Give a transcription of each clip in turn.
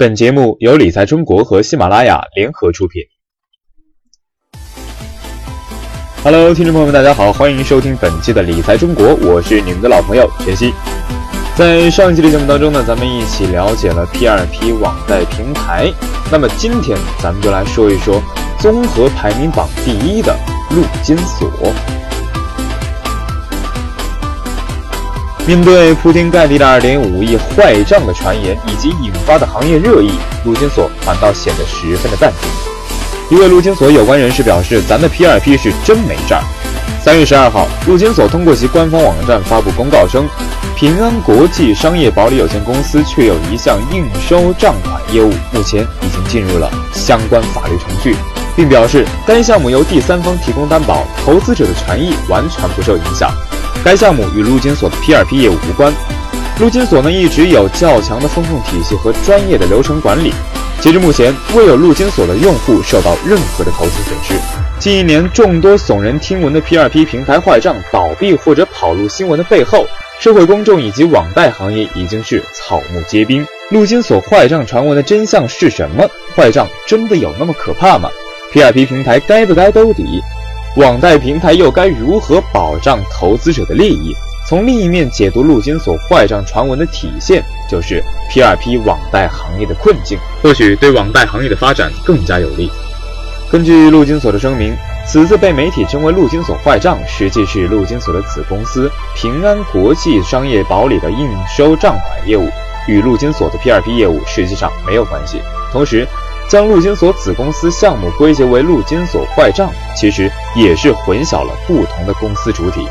本节目由理财中国和喜马拉雅联合出品。Hello，听众朋友们，大家好，欢迎收听本期的理财中国，我是你们的老朋友全息。在上一期的节目当中呢，咱们一起了解了 P2P 网贷平台。那么今天咱们就来说一说综合排名榜第一的陆金所。面对铺天盖地的2.5亿坏账的传言以及引发的行业热议，陆金所反倒显得十分的淡定。一位陆金所有关人士表示：“咱的 P2P 是真没账。”三月十二号，陆金所通过其官方网站发布公告称，平安国际商业保理有限公司确有一项应收账款业务，目前已经进入了相关法律程序，并表示该项目由第三方提供担保，投资者的权益完全不受影响。该项目与陆金所的 P2P 业务无关。陆金所呢一直有较强的风控体系和专业的流程管理。截至目前，未有陆金所的用户受到任何的投资损失。近一年众多耸人听闻的 P2P 平台坏账倒闭或者跑路新闻的背后，社会公众以及网贷行业已经是草木皆兵。陆金所坏账传闻的真相是什么？坏账真的有那么可怕吗？P2P 平台该不该兜底？网贷平台又该如何保障投资者的利益？从另一面解读陆金所坏账传闻的体现，就是 P2P 网贷行业的困境，或许对网贷行业的发展更加有利。根据陆金所的声明，此次被媒体称为陆金所坏账，实际是陆金所的子公司平安国际商业保理的应收账款业务，与陆金所的 P2P 业务实际上没有关系。同时，将陆金所子公司项目归结为陆金所坏账，其实也是混淆了不同的公司主体。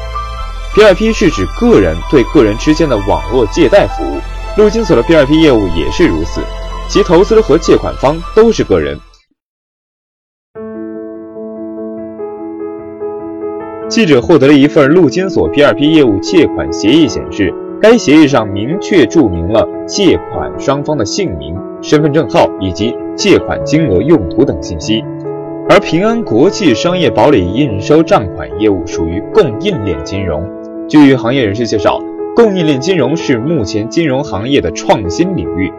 P2P 是指个人对个人之间的网络借贷服务，陆金所的 P2P 业务也是如此，其投资和借款方都是个人。记者获得了一份陆金所 P2P 业务借款协议，显示该协议上明确注明了借款双方的姓名、身份证号以及借款金额、用途等信息。而平安国际商业保理应收账款业务属于供应链金融。据行业人士介绍，供应链金融是目前金融行业的创新领域，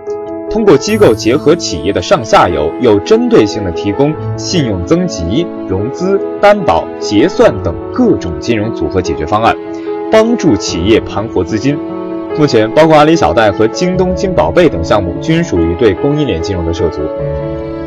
通过机构结合企业的上下游，有针对性的提供信用增级、融资、担保、结算等各种金融组合解决方案，帮助企业盘活资金。目前，包括阿里小贷和京东金宝贝等项目均属于对供应链金融的涉足。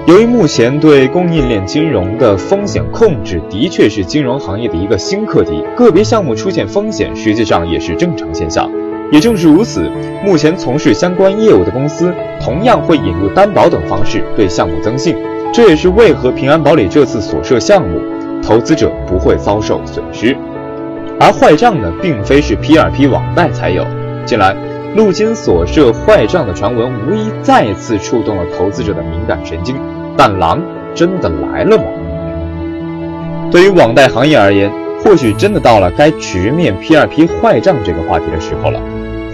由于目前对供应链金融的风险控制的确是金融行业的一个新课题，个别项目出现风险，实际上也是正常现象。也正是如此，目前从事相关业务的公司同样会引入担保等方式对项目增信。这也是为何平安保理这次所涉项目，投资者不会遭受损失。而坏账呢，并非是 P2P 网贷才有。近来，陆金所涉坏账的传闻，无疑再次触动了投资者的敏感神经。但狼真的来了吗？对于网贷行业而言，或许真的到了该直面 P2P 坏账这个话题的时候了。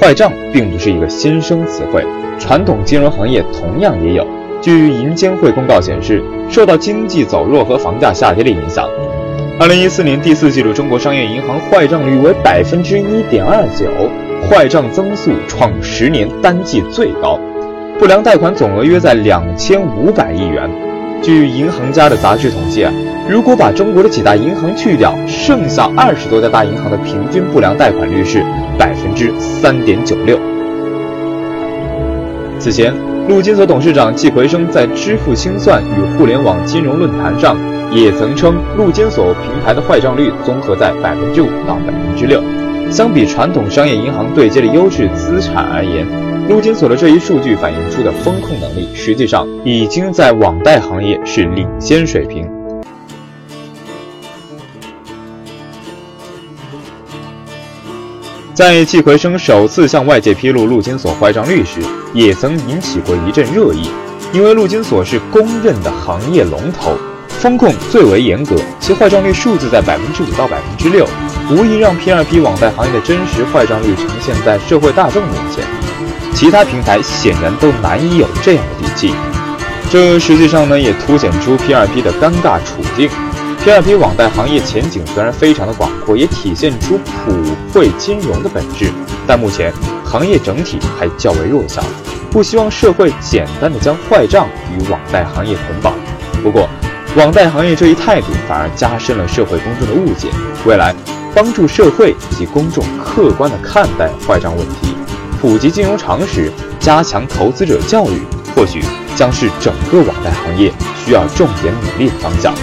坏账并不是一个新生词汇，传统金融行业同样也有。据银监会公告显示，受到经济走弱和房价下跌的影响，2014年第四季度中国商业银行坏账率为百分之一点二九，坏账增速创十年单季最高。不良贷款总额约在两千五百亿元。据银行家的杂志统计啊，如果把中国的几大银行去掉，剩下二十多家大银行的平均不良贷款率是百分之三点九六。此前，陆金所董事长季奎生在支付清算与互联网金融论坛上也曾称，陆金所平台的坏账率综合在百分之五到百分之六。相比传统商业银行对接的优质资产而言，陆金所的这一数据反映出的风控能力，实际上已经在网贷行业是领先水平。在季奎生首次向外界披露陆金所坏账率时，也曾引起过一阵热议，因为陆金所是公认的行业龙头，风控最为严格，其坏账率数字在百分之五到百分之六，无疑让 P2P 网贷行业的真实坏账率呈现在社会大众面前。其他平台显然都难以有这样的底气，这实际上呢也凸显出 P2P 的尴尬处境。P2P 网贷行业前景虽然非常的广阔，也体现出普惠金融的本质，但目前行业整体还较为弱小，不希望社会简单的将坏账与网贷行业捆绑。不过，网贷行业这一态度反而加深了社会公众的误解。未来，帮助社会及公众客观地看待坏账问题，普及金融常识，加强投资者教育，或许将是整个网贷行业需要重点努力的方向。